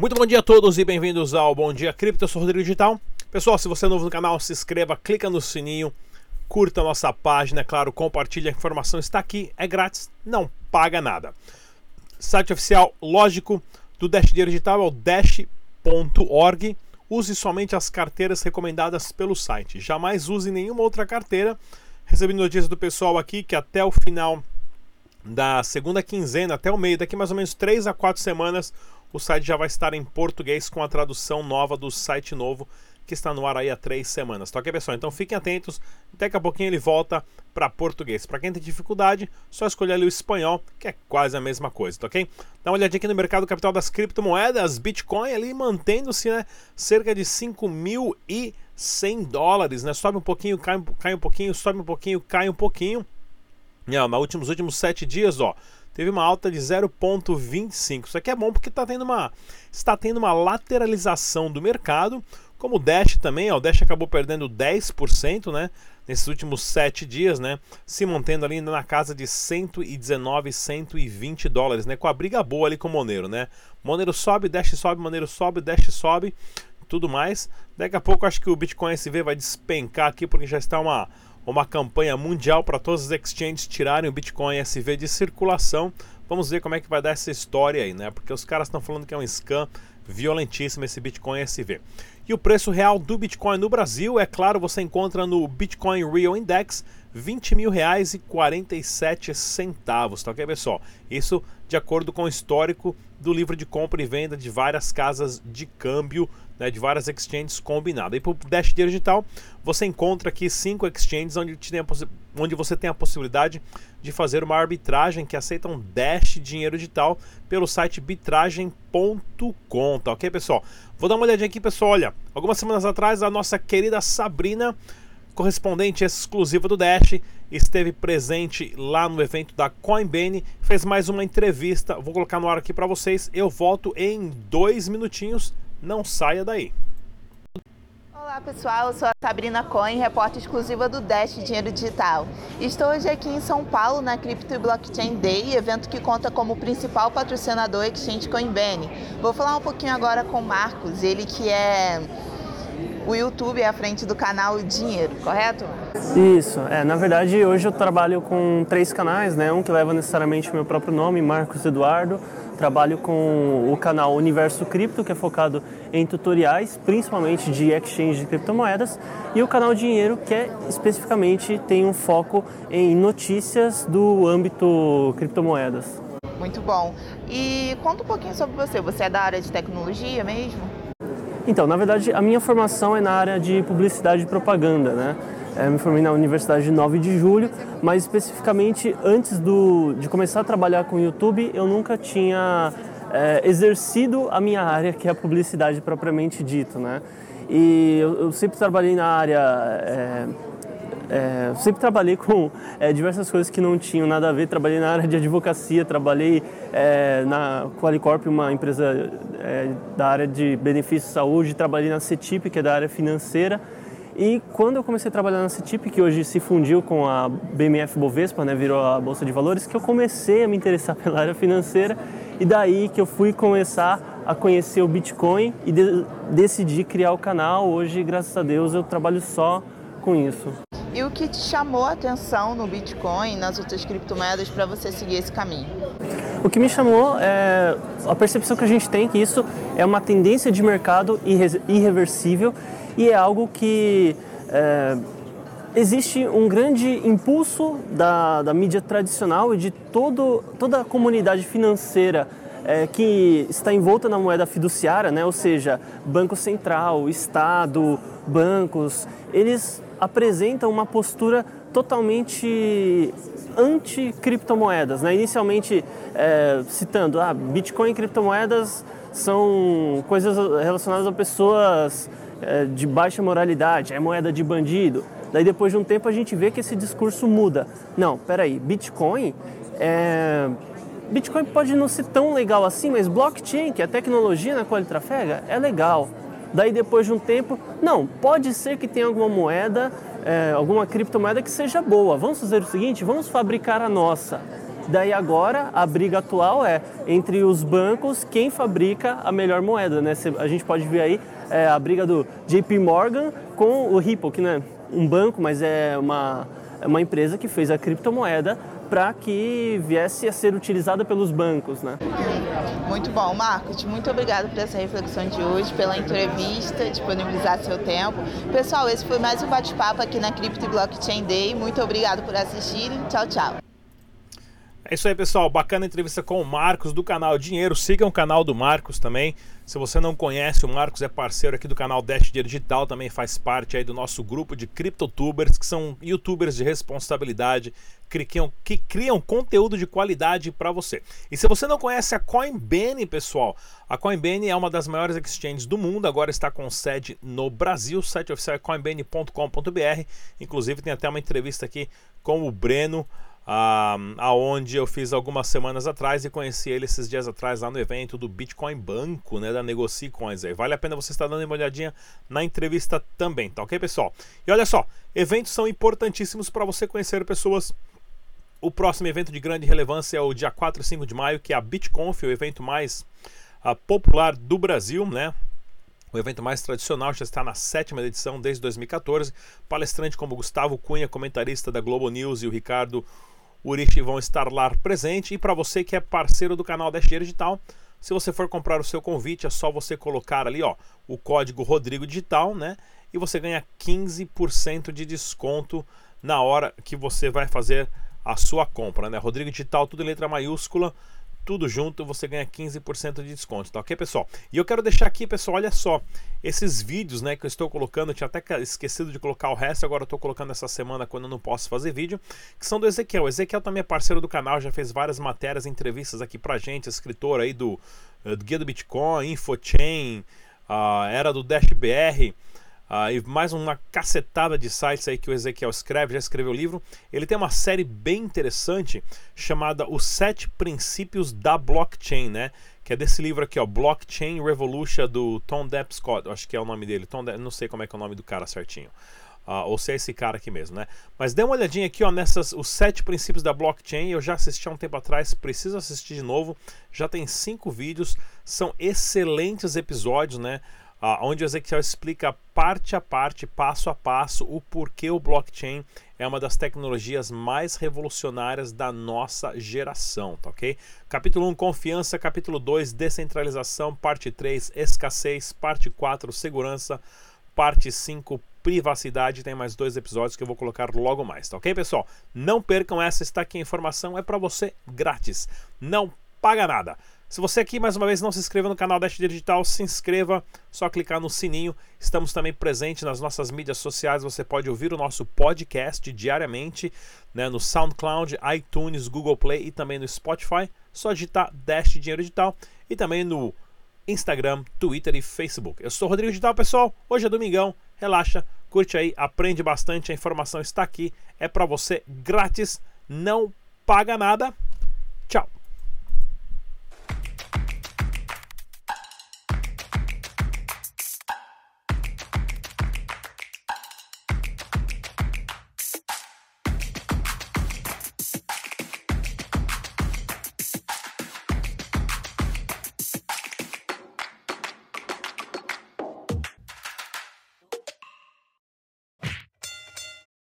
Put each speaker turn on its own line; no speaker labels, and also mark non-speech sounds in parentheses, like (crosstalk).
Muito bom dia a todos e bem-vindos ao Bom Dia Cripto, eu sou Rodrigo Digital. Pessoal, se você é novo no canal, se inscreva, clica no sininho, curta a nossa página, é claro, compartilhe a informação, está aqui, é grátis, não paga nada. Site oficial, lógico, do Dash Dinheiro Digital é o dash.org. Use somente as carteiras recomendadas pelo site. Jamais use nenhuma outra carteira. Recebi notícias do pessoal aqui que até o final da segunda quinzena, até o meio, daqui mais ou menos 3 a 4 semanas, o site já vai estar em português com a tradução nova do site novo que está no ar aí há três semanas. Tá ok, pessoal? Então fiquem atentos, daqui a pouquinho ele volta para português. Para quem tem dificuldade, só escolher ali o espanhol, que é quase a mesma coisa, tá ok? Dá uma olhadinha aqui no mercado capital das criptomoedas, Bitcoin ali mantendo-se, né? Cerca de 5.100 dólares, né? Sobe um pouquinho, cai, cai um pouquinho, sobe um pouquinho, cai um pouquinho. Não, últimos, últimos sete dias, ó, teve uma alta de 0,25. Isso aqui é bom porque está tendo uma, está tendo uma lateralização do mercado, como o Dash também, ó, o Dash acabou perdendo 10%, né? Nesses últimos 7 dias, né? Se mantendo ali na casa de 119, 120 dólares, né? Com a briga boa ali com o Monero, né? Monero sobe, Dash sobe, Monero sobe, Dash sobe, tudo mais. Daqui a pouco acho que o Bitcoin SV vai despencar aqui porque já está uma uma campanha mundial para todos os exchanges tirarem o Bitcoin SV de circulação. Vamos ver como é que vai dar essa história aí, né? Porque os caras estão falando que é um scam violentíssimo esse Bitcoin SV. E o preço real do Bitcoin no Brasil, é claro, você encontra no Bitcoin Real Index 20 mil reais e 47 centavos, tá ok, pessoal? Isso de acordo com o histórico do livro de compra e venda de várias casas de câmbio, né, de várias exchanges combinadas. E para o Dash Digital, você encontra aqui cinco exchanges onde, tem onde você tem a possibilidade de fazer uma arbitragem que aceitam Dash Dinheiro Digital pelo site bitragem.com, tá ok, pessoal? Vou dar uma olhadinha aqui, pessoal. Olha, algumas semanas atrás, a nossa querida Sabrina correspondente exclusiva do Dash, esteve presente lá no evento da Coinbase, fez mais uma entrevista. Vou colocar no ar aqui para vocês. Eu volto em dois minutinhos. Não saia daí.
Olá pessoal, eu sou a Sabrina Coin, repórter exclusiva do Dash Dinheiro Digital. Estou hoje aqui em São Paulo na Crypto e Blockchain Day, evento que conta como principal patrocinador Exchange Coinbase. Vou falar um pouquinho agora com o Marcos, ele que é o YouTube é à frente do canal Dinheiro, correto?
Isso, é, na verdade hoje eu trabalho com três canais, né? Um que leva necessariamente o meu próprio nome, Marcos Eduardo. Trabalho com o canal Universo Cripto, que é focado em tutoriais, principalmente de exchange de criptomoedas, e o canal Dinheiro, que é especificamente tem um foco em notícias do âmbito criptomoedas.
Muito bom. E conta um pouquinho sobre você. Você é da área de tecnologia mesmo?
Então, na verdade, a minha formação é na área de publicidade e propaganda, né? Eu é, me formei na Universidade de 9 de Julho, mas especificamente antes do, de começar a trabalhar com o YouTube, eu nunca tinha é, exercido a minha área, que é a publicidade propriamente dito, né? E eu, eu sempre trabalhei na área é, é, sempre trabalhei com é, diversas coisas que não tinham nada a ver. Trabalhei na área de advocacia, trabalhei é, na Qualicorp, uma empresa é, da área de benefícios de saúde, trabalhei na CETIP, que é da área financeira. E quando eu comecei a trabalhar na CETIP, que hoje se fundiu com a BMF Bovespa, né, virou a Bolsa de Valores, que eu comecei a me interessar (laughs) pela área financeira e daí que eu fui começar a conhecer o Bitcoin e de decidi criar o canal. Hoje, graças a Deus, eu trabalho só com isso.
E o que te chamou a atenção no Bitcoin, nas outras criptomoedas, para você seguir esse caminho?
O que me chamou é a percepção que a gente tem que isso é uma tendência de mercado irreversível e é algo que é, existe um grande impulso da, da mídia tradicional e de todo, toda a comunidade financeira é, que está envolta na moeda fiduciária, né? ou seja, Banco Central, Estado, bancos, eles apresentam uma postura totalmente anti-criptomoedas. Né? Inicialmente, é, citando, ah, Bitcoin e criptomoedas são coisas relacionadas a pessoas é, de baixa moralidade, é moeda de bandido. Daí depois de um tempo a gente vê que esse discurso muda. Não, peraí, Bitcoin é... Bitcoin pode não ser tão legal assim, mas blockchain, que é a tecnologia na qual ele trafega, é legal. Daí depois de um tempo, não, pode ser que tenha alguma moeda, é, alguma criptomoeda que seja boa. Vamos fazer o seguinte, vamos fabricar a nossa. Daí agora a briga atual é entre os bancos quem fabrica a melhor moeda, né? A gente pode ver aí é, a briga do JP Morgan com o Ripple, que não é um banco, mas é uma, é uma empresa que fez a criptomoeda para que viesse a ser utilizada pelos bancos, né?
Muito bom, Marcos. Muito obrigado por essa reflexão de hoje, pela entrevista, disponibilizar seu tempo. Pessoal, esse foi mais um bate-papo aqui na Crypto Blockchain Day. Muito obrigado por assistirem. Tchau, tchau.
É isso aí, pessoal. Bacana entrevista com o Marcos do canal Dinheiro. Sigam o canal do Marcos também. Se você não conhece, o Marcos é parceiro aqui do canal Dash Dinheiro Digital, também faz parte aí do nosso grupo de criptotubers, que são youtubers de responsabilidade, que criam, que criam conteúdo de qualidade para você. E se você não conhece a Coinbase, pessoal, a Coinbase é uma das maiores exchanges do mundo, agora está com sede no Brasil, o site oficial é coinbase.com.br. Inclusive tem até uma entrevista aqui com o Breno ah, aonde eu fiz algumas semanas atrás e conheci ele esses dias atrás lá no evento do Bitcoin Banco, né, da Negocie Coins aí. Vale a pena você estar dando uma olhadinha na entrevista também, tá ok, pessoal? E olha só, eventos são importantíssimos para você conhecer pessoas. O próximo evento de grande relevância é o dia 4 e 5 de maio, que é a BitConf, o evento mais uh, popular do Brasil, né? O evento mais tradicional já está na sétima edição desde 2014. Palestrante como Gustavo Cunha, comentarista da Globo News, e o Ricardo o vão estar lá presente. E para você que é parceiro do canal Dash Digital, se você for comprar o seu convite, é só você colocar ali ó, o código Rodrigo Digital, né? E você ganha 15% de desconto na hora que você vai fazer a sua compra, né? Rodrigo Digital, tudo em letra maiúscula tudo junto, você ganha 15% de desconto, tá ok, pessoal? E eu quero deixar aqui, pessoal, olha só, esses vídeos, né, que eu estou colocando, eu tinha até esquecido de colocar o resto, agora eu estou colocando essa semana quando eu não posso fazer vídeo, que são do Ezequiel. O Ezequiel também é parceiro do canal, já fez várias matérias, entrevistas aqui pra gente, escritor aí do, eh, do Guia do Bitcoin, Infochain, uh, era do Dash BR, Uh, e mais uma cacetada de sites aí que o Ezequiel escreve, já escreveu o livro. Ele tem uma série bem interessante chamada Os Sete Princípios da Blockchain, né? Que é desse livro aqui, ó, Blockchain Revolution do Tom Depp Scott, acho que é o nome dele. Tom Depp, não sei como é que é o nome do cara certinho. Uh, ou se é esse cara aqui mesmo, né? Mas dê uma olhadinha aqui, ó, nessas os sete princípios da blockchain. Eu já assisti há um tempo atrás, preciso assistir de novo. Já tem cinco vídeos, são excelentes episódios, né? Uh, onde o Ezequiel explica parte a parte, passo a passo, o porquê o blockchain é uma das tecnologias mais revolucionárias da nossa geração, tá ok? Capítulo 1, confiança, capítulo 2, descentralização, parte 3, escassez, parte 4, segurança, parte 5, privacidade. Tem mais dois episódios que eu vou colocar logo mais, tá ok, pessoal? Não percam essa, está aqui a informação, é para você grátis, não paga nada. Se você aqui mais uma vez não se inscreveu no canal Dash Digital, se inscreva, só clicar no sininho. Estamos também presentes nas nossas mídias sociais. Você pode ouvir o nosso podcast diariamente né, no SoundCloud, iTunes, Google Play e também no Spotify. Só digitar Dash Dinheiro Digital e também no Instagram, Twitter e Facebook. Eu sou Rodrigo Digital, pessoal. Hoje é domingão. Relaxa, curte aí, aprende bastante. A informação está aqui, é para você grátis, não paga nada.